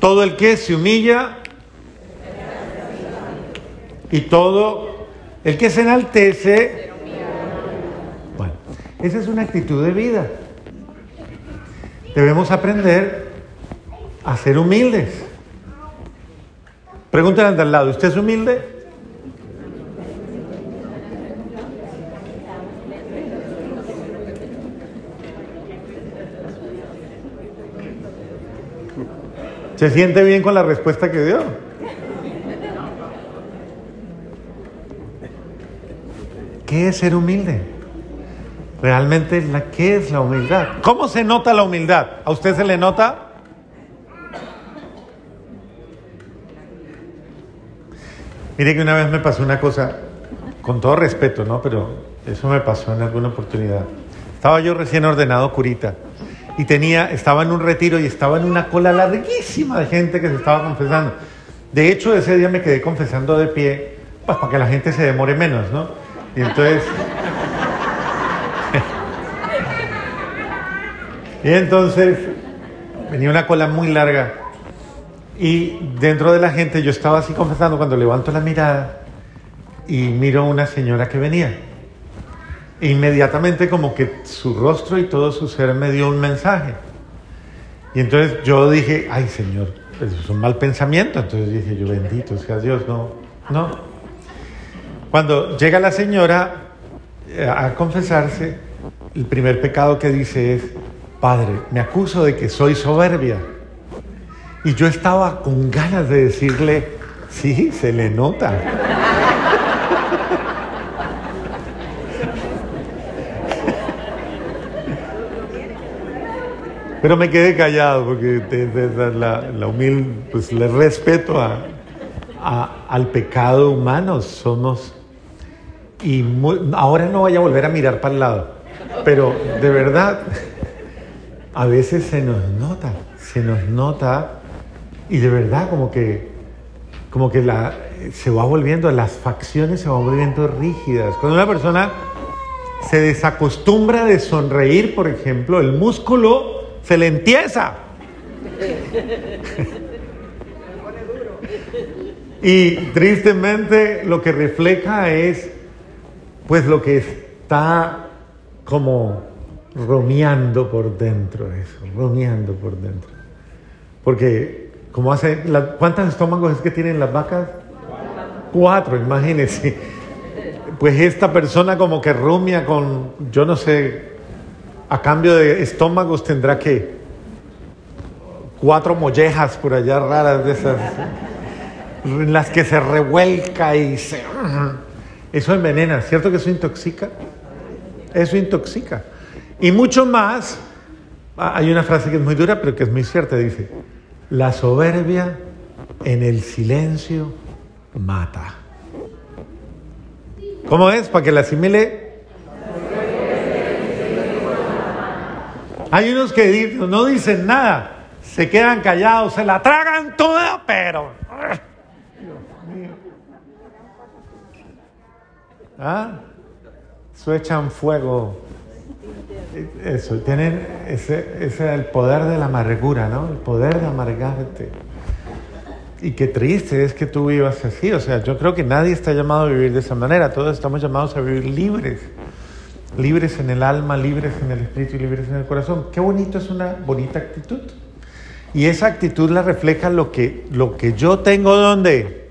Todo el que se humilla y todo el que se enaltece. Bueno, esa es una actitud de vida. Debemos aprender a ser humildes. Pregúntale al lado, ¿usted es humilde? ¿Se siente bien con la respuesta que dio? ¿Qué es ser humilde? Realmente, la, ¿qué es la humildad? ¿Cómo se nota la humildad? ¿A usted se le nota? Mire que una vez me pasó una cosa, con todo respeto, ¿no? Pero eso me pasó en alguna oportunidad. Estaba yo recién ordenado curita y tenía, estaba en un retiro y estaba en una cola larguísima de gente que se estaba confesando. De hecho, ese día me quedé confesando de pie, pues para que la gente se demore menos, ¿no? Y entonces... y entonces venía una cola muy larga y dentro de la gente yo estaba así confesando cuando levanto la mirada y miro a una señora que venía. E inmediatamente como que su rostro y todo su ser me dio un mensaje. Y entonces yo dije, ay Señor, eso es un mal pensamiento. Entonces dije yo, bendito sea Dios, no, no. Cuando llega la señora eh, a confesarse, el primer pecado que dice es, Padre, me acuso de que soy soberbia. Y yo estaba con ganas de decirle, sí, se le nota. Pero me quedé callado porque la, humilde, pues respeto al pecado humano. Somos. Y ahora no vaya a volver a mirar para el lado. Pero de verdad, a veces se nos nota, se nos nota y de verdad como que, como que se va volviendo, las facciones se van volviendo rígidas. Cuando una persona se desacostumbra de sonreír, por ejemplo, el músculo se le entiesa. Y tristemente lo que refleja es pues lo que está como romeando por dentro eso, romeando por dentro. Porque como hace, ¿cuántos estómagos es que tienen las vacas? Cuatro, imagínense. Pues esta persona como que rumia con, yo no sé, a cambio de estómagos tendrá que cuatro mollejas por allá raras de esas, en las que se revuelca y se... Eso envenena, ¿cierto que eso intoxica? Eso intoxica. Y mucho más, hay una frase que es muy dura, pero que es muy cierta, dice, la soberbia en el silencio mata. ¿Cómo es? Para que la asimile Hay unos que no dicen nada, se quedan callados, se la tragan toda, pero... Dios mío. ¿Ah? Eso echan fuego. Eso, tienen ese, ese el poder de la amargura, ¿no? El poder de amargarte. Y qué triste es que tú vivas así. O sea, yo creo que nadie está llamado a vivir de esa manera. Todos estamos llamados a vivir libres libres en el alma, libres en el espíritu y libres en el corazón. Qué bonito es una bonita actitud. Y esa actitud la refleja lo que, lo que yo tengo ¿dónde?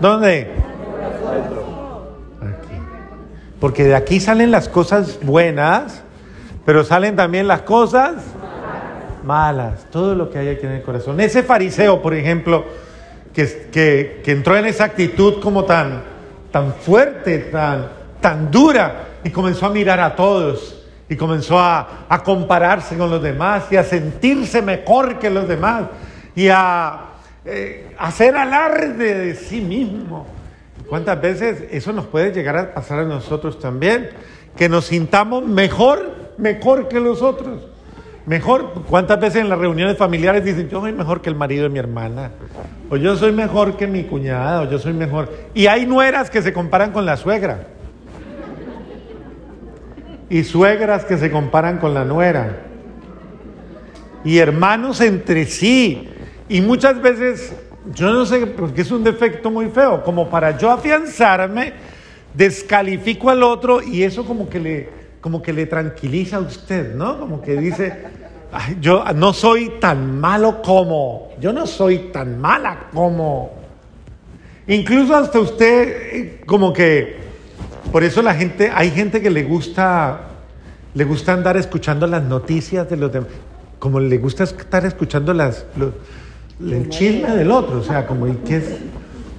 ¿Dónde? Aquí. Porque de aquí salen las cosas buenas, pero salen también las cosas malas. Todo lo que hay aquí en el corazón. Ese fariseo, por ejemplo, que, que, que entró en esa actitud como tan, tan fuerte, tan, tan dura, y comenzó a mirar a todos y comenzó a, compararse con los demás y a sentirse mejor que los demás y a eh, hacer alarde de sí mismo. ¿Cuántas veces eso nos puede llegar a pasar a nosotros también? Que nos sintamos mejor, mejor que los otros. Mejor, ¿cuántas veces en las reuniones familiares dicen, yo soy mejor que el marido de mi hermana? O yo soy mejor que mi cuñada, o yo soy mejor. Y hay nueras que se comparan con la suegra y suegras que se comparan con la nuera, y hermanos entre sí, Y muchas veces, yo no sé, porque es un defecto muy feo, como para yo afianzarme, descalifico al otro y eso como que le, como que le tranquiliza a usted, ¿no? Como que dice, "Ay, yo no soy tan malo como, yo no soy tan mala como. Incluso hasta usted, eh, como que, por eso la gente, hay gente que le gusta, le gusta andar escuchando las noticias de los demás, como le gusta estar escuchando las, el chisme del otro, o sea, como, ¿y qué,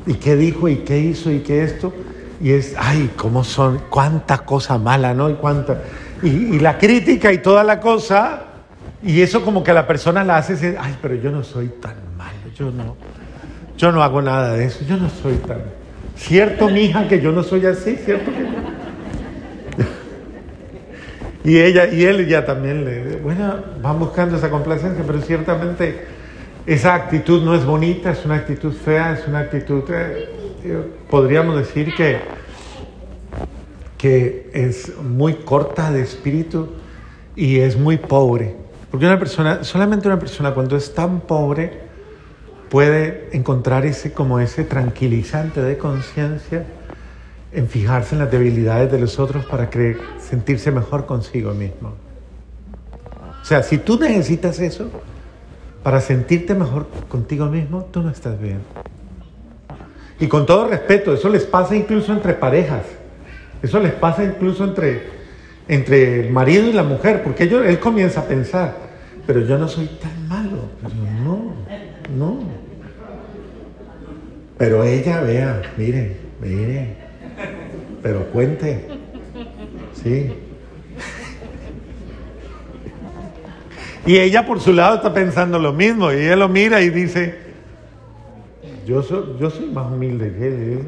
¿y qué dijo? ¿Y qué hizo? ¿Y qué esto? Y es, ay, cómo son, cuánta cosa mala, ¿no? Y cuánta, y, la crítica y toda la cosa, y eso como que a la persona la hace, ay, pero yo no soy tan malo, yo no. Yo no hago nada de eso, yo no soy tan... Cierto, mija, que yo no soy así, cierto que Y ella y él ya también le... Bueno, van buscando esa complacencia, pero ciertamente esa actitud no es bonita, es una actitud fea, es una actitud... eh, podríamos decir que, que es muy corta de espíritu y es muy pobre. Porque una persona, solamente una persona cuando es tan pobre puede encontrar ese como ese tranquilizante de conciencia en fijarse en las debilidades de los otros para creer, sentirse mejor consigo mismo. O sea, si tú necesitas eso para sentirte mejor contigo mismo, tú no estás bien. Y con todo respeto, eso les pasa incluso entre parejas. Eso les pasa incluso entre, entre el marido y la mujer, porque ellos, él comienza a pensar, pero yo no soy tan malo. Pero no, no. Pero ella, vea, mire, mire, pero cuente. Sí. Y ella por su lado está pensando lo mismo, y ella lo mira y dice, yo soy, yo soy más humilde que él.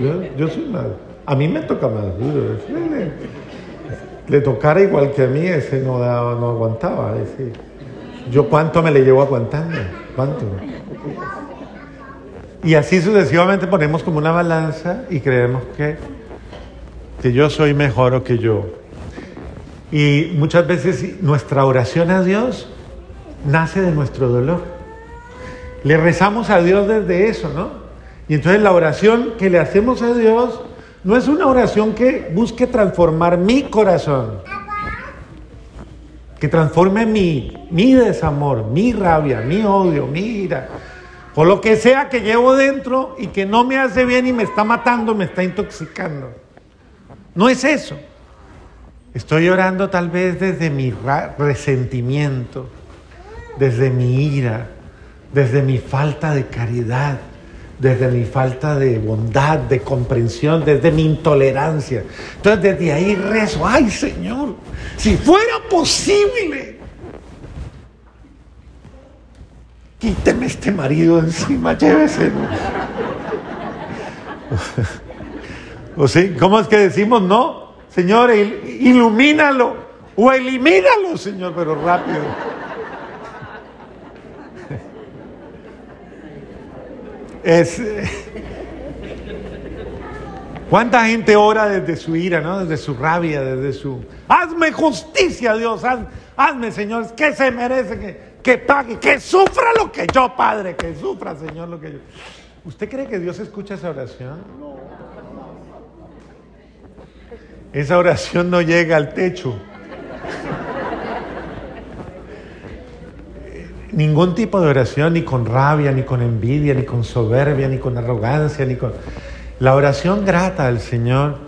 Yo, yo soy más, a mí me toca más duro. Le, le tocara igual que a mí, ese no, daba- no aguantaba. ese. Yo cuánto me le llevo aguantando, cuánto. Y así sucesivamente ponemos como una balanza y creemos que, que yo soy mejor o que yo. Y muchas veces nuestra oración a Dios nace de nuestro dolor. Le rezamos a Dios desde eso, ¿no? Y entonces la oración que le hacemos a Dios no es una oración que busque transformar mi corazón, que transforme mi, mi desamor, mi rabia, mi odio, mi ira, o lo que sea que llevo dentro y que no me hace bien y me está matando, me está intoxicando. No es eso. Estoy orando tal vez desde mi resentimiento, desde mi ira, desde mi falta de caridad, desde mi falta de bondad, de comprensión, desde mi intolerancia. Entonces desde ahí rezo, ay Señor, si fuera posible, quíteme este marido encima, lléveselo. ¿O sí? ¿Cómo es que decimos no? Señor, il- ilumínalo o elimínalo, Señor, pero rápido. Es. ¿Cuánta gente ora desde su ira, ¿no? desde su rabia, desde su... Hazme justicia, Dios, haz- hazme, Señor, que se merece que, que pague, que sufra lo que yo, Padre, que sufra, Señor, lo que yo... ¿Usted cree que Dios escucha esa oración? Esa oración no llega al techo. Ningún tipo de oración, ni con rabia, ni con envidia, ni con soberbia, ni con arrogancia, ni con... La oración grata al Señor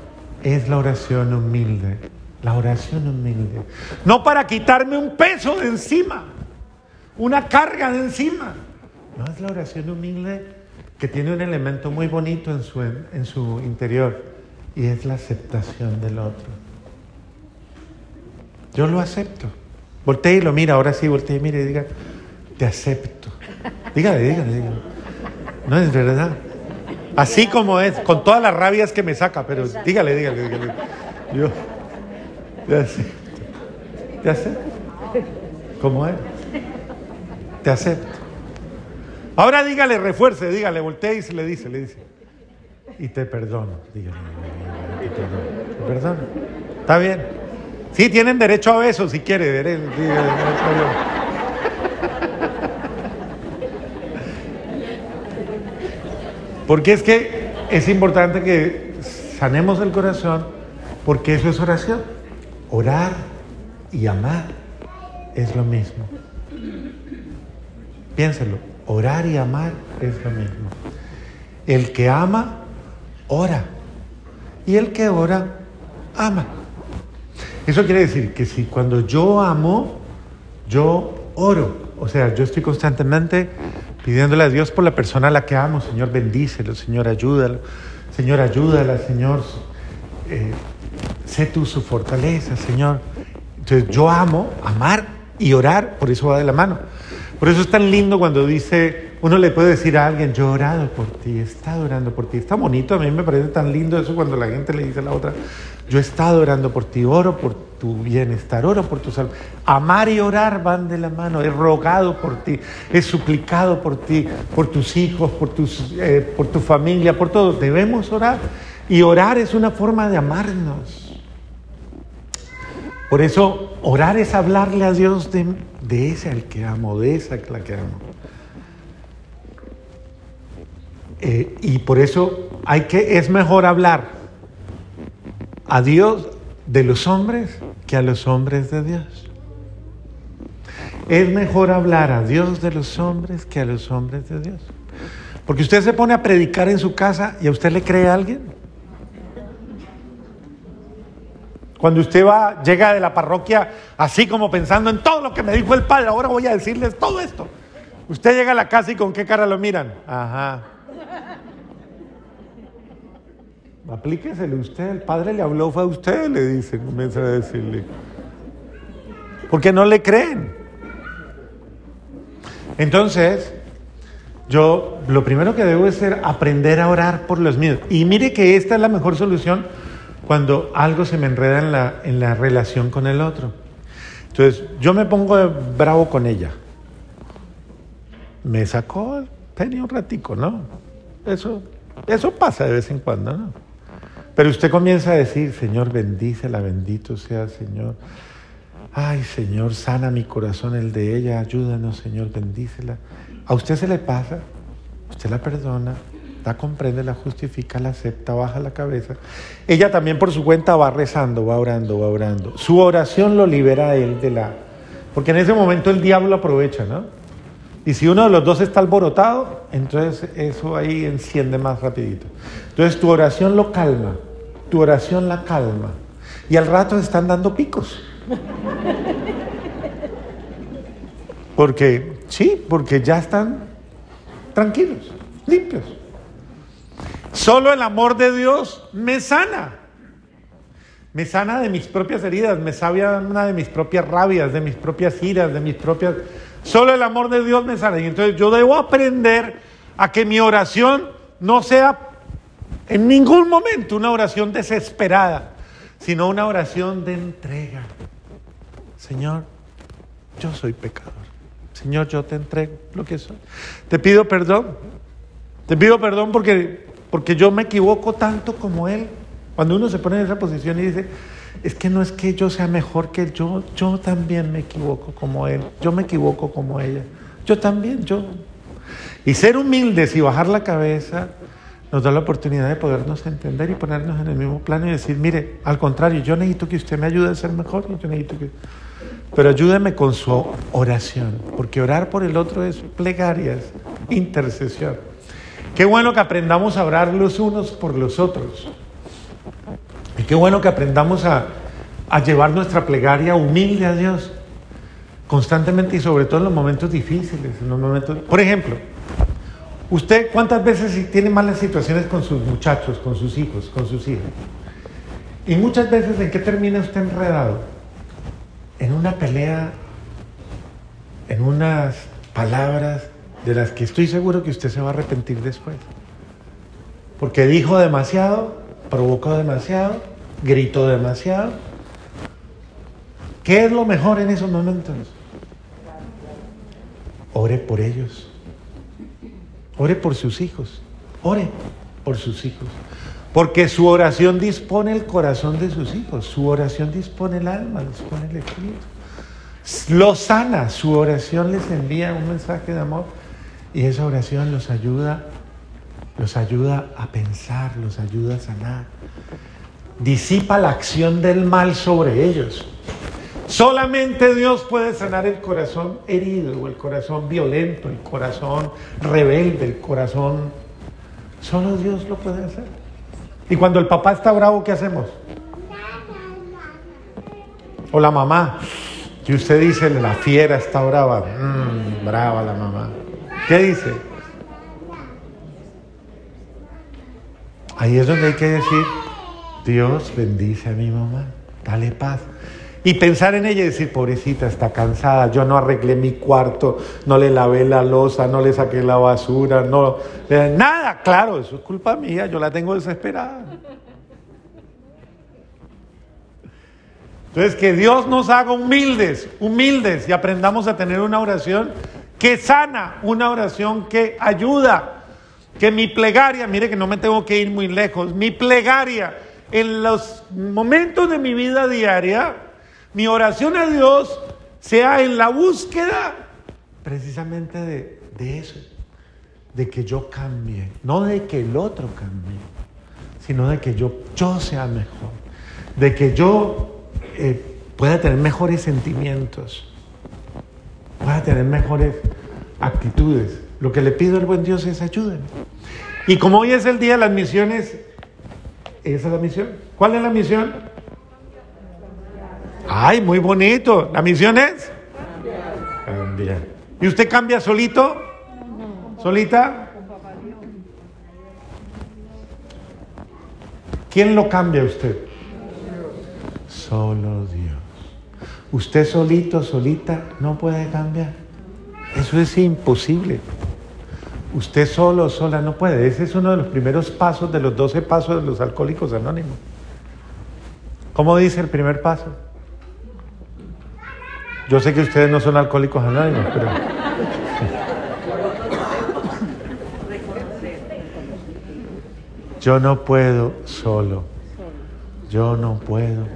es la oración humilde. La oración humilde. No para quitarme un peso de encima, una carga de encima. No es la oración humilde que tiene un elemento muy bonito en su, en su interior y es la aceptación del otro. Yo lo acepto. Voltee y lo mira, ahora sí, voltee y mire y diga, te acepto. Dígale, dígale, dígale. No es verdad. Así como es, con todas las rabias que me saca, pero dígale, dígale, dígale. Yo te acepto. Te acepto. Como es. Te acepto. Ahora dígale, refuerce, dígale, voltee y se le dice, le dice. Y te perdono, dígale. Te perdono. Perdono. Está bien. Sí, tienen derecho a besos si quiere. Porque es que es importante que sanemos el corazón, porque eso es oración. Orar y amar es lo mismo. Piénselo, orar y amar es lo mismo. El que ama, ora. Y el que ora, ama. Eso quiere decir que si cuando yo amo, yo oro. O sea, yo estoy constantemente pidiéndole a Dios por la persona a la que amo. Señor, bendícelo. Señor, ayúdalo. Señor, ayúdala. Señor, eh, sé tú su fortaleza, Señor. Entonces yo amo, amar y orar, por eso va de la mano. Por eso es tan lindo cuando dice, uno le puede decir a alguien, yo he orado por ti, he estado orando por ti. Está bonito, a mí me parece tan lindo eso cuando la gente le dice a la otra, yo he estado orando por ti, oro por tu bienestar, oro por tu salud. Amar y orar van de la mano, he rogado por ti, he suplicado por ti, por tus hijos, por, tus, eh, por tu familia, por todo. Debemos orar. Y orar es una forma de amarnos. Por eso orar es hablarle a Dios de, de ese al que amo, de esa a la que amo. Eh, y por eso hay que, es mejor hablar a Dios de los hombres que a los hombres de Dios. Es mejor hablar a Dios de los hombres que a los hombres de Dios. Porque usted se pone a predicar en su casa y a usted le cree a alguien. Cuando usted va, llega de la parroquia así como pensando en todo lo que me dijo el padre, ahora voy a decirles todo esto. Usted llega a la casa y con qué cara lo miran. Ajá. Aplíquesele usted, el padre le habló, fue a usted, le dice, comienza a decirle. Porque no le creen. Entonces, yo lo primero que debo es aprender a orar por los míos. Y mire que esta es la mejor solución cuando algo se me enreda en la, en la relación con el otro. Entonces, yo me pongo bravo con ella. Me sacó tenía un ratico, ¿no? Eso, eso pasa de vez en cuando, ¿no? Pero usted comienza a decir, Señor, bendícela, bendito sea, Señor. Ay, Señor, sana mi corazón, el de ella, ayúdanos, Señor, bendícela. A usted se le pasa, usted la perdona, la comprende, la justifica, la acepta, baja la cabeza. Ella también por su cuenta va rezando, va orando, va orando. Su oración lo libera a él de la... Porque en ese momento el diablo aprovecha, ¿no? Y si uno de los dos está alborotado, entonces eso ahí enciende más rapidito. Entonces tu oración lo calma, tu oración la calma. Y al rato están dando picos. Porque, sí, porque ya están tranquilos, limpios. Solo el amor de Dios me sana. Me sana de mis propias heridas, me sana de mis propias rabias, de mis propias iras, de mis propias... Solo el amor de Dios me sana. Y entonces yo debo aprender a que mi oración no sea en ningún momento una oración desesperada, sino una oración de entrega. Señor, yo soy pecador. Señor, yo te entrego lo que soy. Te pido perdón. Te pido perdón porque porque yo me equivoco tanto como Él. Cuando uno se pone en esa posición y dice, es que no es que yo sea mejor que Él, yo, yo también me equivoco como Él, yo me equivoco como ella, yo también, yo. Y ser humildes y bajar la cabeza nos da la oportunidad de podernos entender y ponernos en el mismo plano y decir, mire, al contrario, yo necesito que usted me ayude a ser mejor, yo necesito que... Pero ayúdeme con su oración, porque orar por el otro es plegarias, intercesión. Qué bueno que aprendamos a orar los unos por los otros. Y qué bueno que aprendamos a, llevar nuestra plegaria humilde a Dios constantemente y sobre todo en los momentos difíciles, en los momentos... Por ejemplo, usted cuántas veces tiene malas situaciones con sus muchachos, con sus hijos, con sus hijas. Y muchas veces en qué termina usted enredado? En una pelea, en unas palabras de las que estoy seguro que usted se va a arrepentir después. Porque dijo demasiado, provocó demasiado, gritó demasiado. ¿Qué es lo mejor en esos momentos? Ore por ellos. Ore por sus hijos. Ore por sus hijos. Porque su oración dispone el corazón de sus hijos. Su oración dispone el alma, dispone el espíritu. Lo sana. Su oración les envía un mensaje de amor y esa oración los ayuda los ayuda a pensar, los ayuda a sanar. Disipa la acción del mal sobre ellos. Solamente Dios puede sanar el corazón herido, o el corazón violento, el corazón rebelde, el corazón... Solo Dios lo puede hacer. Y cuando el papá está bravo, ¿qué hacemos? O la mamá, que usted dice, la fiera está brava. Mm, brava la mamá. ¿Qué dice? Ahí es donde hay que decir, Dios bendice a mi mamá, dale paz. Y pensar en ella y decir, pobrecita, está cansada, yo no arreglé mi cuarto, no le lavé la losa, no le saqué la basura, no... Nada, claro, eso es culpa mía, yo la tengo desesperada. Entonces, que Dios nos haga humildes, humildes y aprendamos a tener una oración que sana, una oración que ayuda, que mi plegaria, mire que no me tengo que ir muy lejos, mi plegaria en los momentos de mi vida diaria, mi oración a Dios sea en la búsqueda precisamente de, eso, de que yo cambie, no de que el otro cambie, sino de que yo, yo sea mejor, de que yo eh, pueda tener mejores sentimientos, pueda tener mejores actitudes. Lo que le pido al buen Dios es ayúdenme. Y como hoy es el día de las misiones, esa es la misión. ¿Cuál es la misión? Ay, muy bonito. ¿La misión es? Cambiar. ¿Y usted cambia solito? ¿Solita? ¿Quién lo cambia usted? Solo Dios. Usted solito, solita, no puede cambiar. Eso es imposible. Usted solo, sola, no puede. Ese es uno de los primeros pasos de los doce pasos de los alcohólicos anónimos. ¿Cómo dice el primer paso? Yo sé que ustedes no son alcohólicos anónimos, pero... Yo no puedo solo. Yo no puedo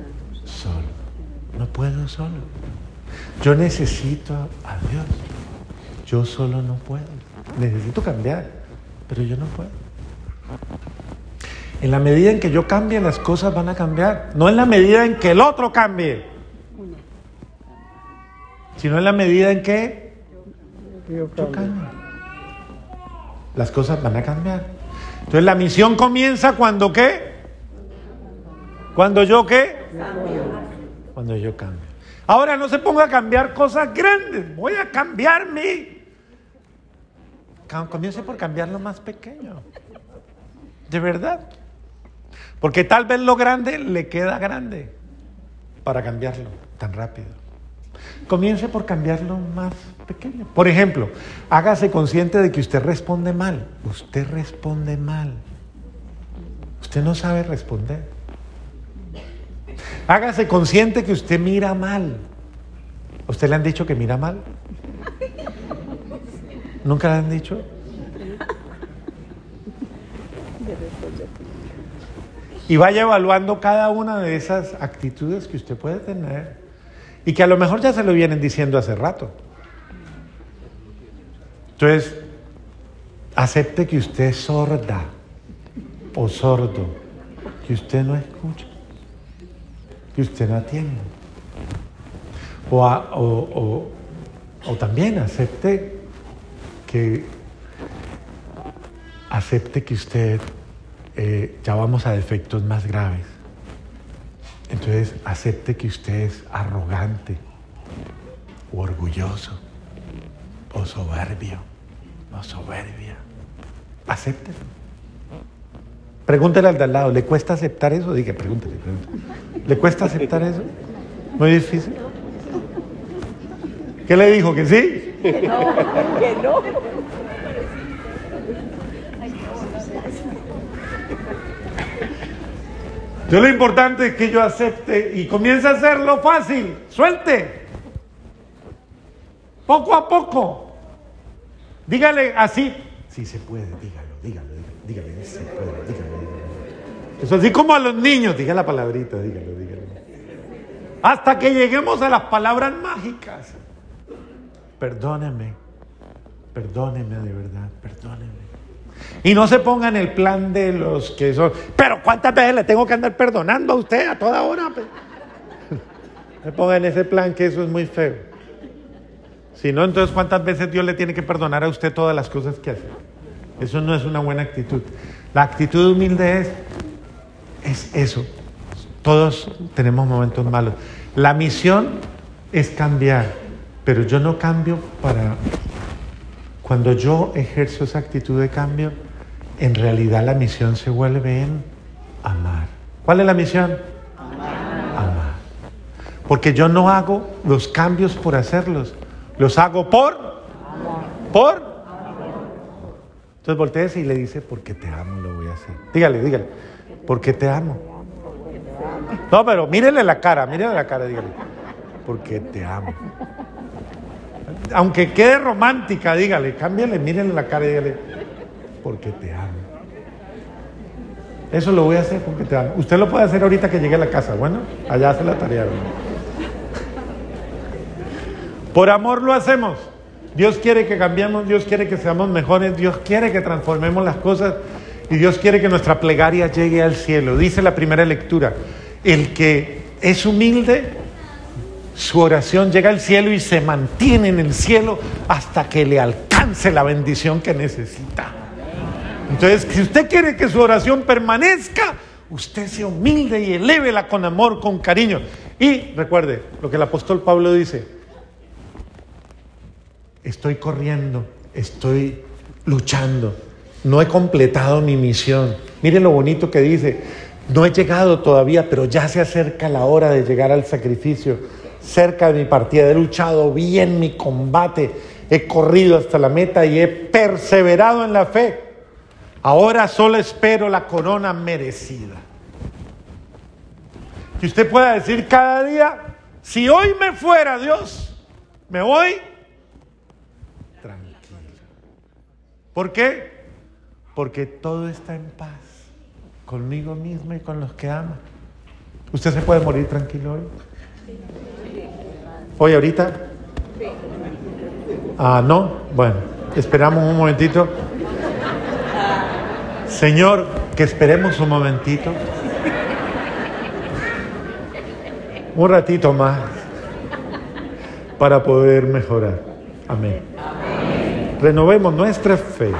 solo. No puedo solo. Yo necesito a Dios. Yo solo no puedo. Necesito cambiar, pero yo no puedo. En la medida en que yo cambie, las cosas van a cambiar. No en la medida en que el otro cambie sino en la medida en que yo cambio. Las cosas van a cambiar. Entonces la misión comienza cuando qué? Cuando yo qué? Cuando yo cambio. Ahora no se ponga a cambiar cosas grandes. Voy a cambiar mi. Comience por cambiar lo más pequeño. De verdad. Porque tal vez lo grande le queda grande para cambiarlo tan rápido. Comience por cambiar lo más pequeño. Por ejemplo, hágase consciente de que usted responde mal. Usted responde mal. Usted no sabe responder. Hágase consciente que usted mira mal. ¿Usted le han dicho que mira mal? ¿Nunca le han dicho? Y vaya evaluando cada una de esas actitudes que usted puede tener y que a lo mejor ya se lo vienen diciendo hace rato. Entonces, acepte que usted es sorda o sordo, que usted no escucha, que usted no atiende. O, también acepte que acepte que usted eh, ya vamos a defectos más graves entonces acepte que usted es arrogante o orgulloso o soberbio o soberbia. Acéptelo. Pregúntele al de al lado, ¿le cuesta aceptar eso? Diga, pregúntele, pregúntele. ¿Le cuesta aceptar eso? Muy difícil. ¿Qué le dijo? ¿Que sí? No, que no. Yo lo importante es que yo acepte y comience a hacerlo fácil. Suelte. Poco a poco. Dígale así. Sí se puede, dígalo, dígalo, dígalo, dígalo, se puede, dígalo, dígalo. Así como a los niños, diga la palabrita, dígalo, dígalo. Hasta que lleguemos a las palabras mágicas. Perdóneme, perdóneme de verdad, perdóneme. Y no se ponga en el plan de los que son, pero ¿cuántas veces le tengo que andar perdonando a usted a toda hora? Se ponga en ese plan que eso es muy feo. Si no, entonces ¿cuántas veces Dios le tiene que perdonar a usted todas las cosas que hace? Eso no es una buena actitud. La actitud humilde es, es eso. Todos tenemos momentos malos. La misión es cambiar, pero yo no cambio para... Cuando yo ejerzo esa actitud de cambio, en realidad la misión se vuelve en amar. ¿Cuál es la misión? Amar. amar. Porque yo no hago los cambios por hacerlos, los hago por... Amor. ¿Por? Entonces voltees y le dice, porque te amo lo voy a hacer. Dígale, dígale, porque te amo. No, pero mírele la cara, mírele la cara, dígale, porque te amo. Aunque quede romántica, dígale, cámbiale, mírele la cara y dígale, porque te amo. Eso lo voy a hacer porque te amo. Usted lo puede hacer ahorita que llegue a la casa, bueno, allá hace la tarea. Por amor lo hacemos. Dios quiere que cambiemos, Dios quiere que seamos mejores, Dios quiere que transformemos las cosas y Dios quiere que nuestra plegaria llegue al cielo. Dice la primera lectura, el que es humilde, su oración llega al cielo y se mantiene en el cielo hasta que le alcance la bendición que necesita. Entonces, si usted quiere que su oración permanezca, usted sea humilde y elévela con amor, con cariño. Y recuerde lo que el apóstol Pablo dice, estoy corriendo, estoy luchando, no he completado mi misión. Mire lo bonito que dice, no he llegado todavía, pero ya se acerca la hora de llegar al sacrificio, cerca de mi partida, he luchado bien mi combate, he corrido hasta la meta y he perseverado en la fe. Ahora solo espero la corona merecida. Que usted pueda decir cada día, si hoy me fuera Dios, me voy tranquilo. ¿Por qué? Porque todo está en paz conmigo mismo y con los que ama. ¿Usted se puede morir tranquilo hoy? ¿Hoy ahorita? Ah, no. Bueno, esperamos un momentito. Señor, que esperemos un momentito. Un ratito más para poder mejorar. Amén. Renovemos nuestra fe.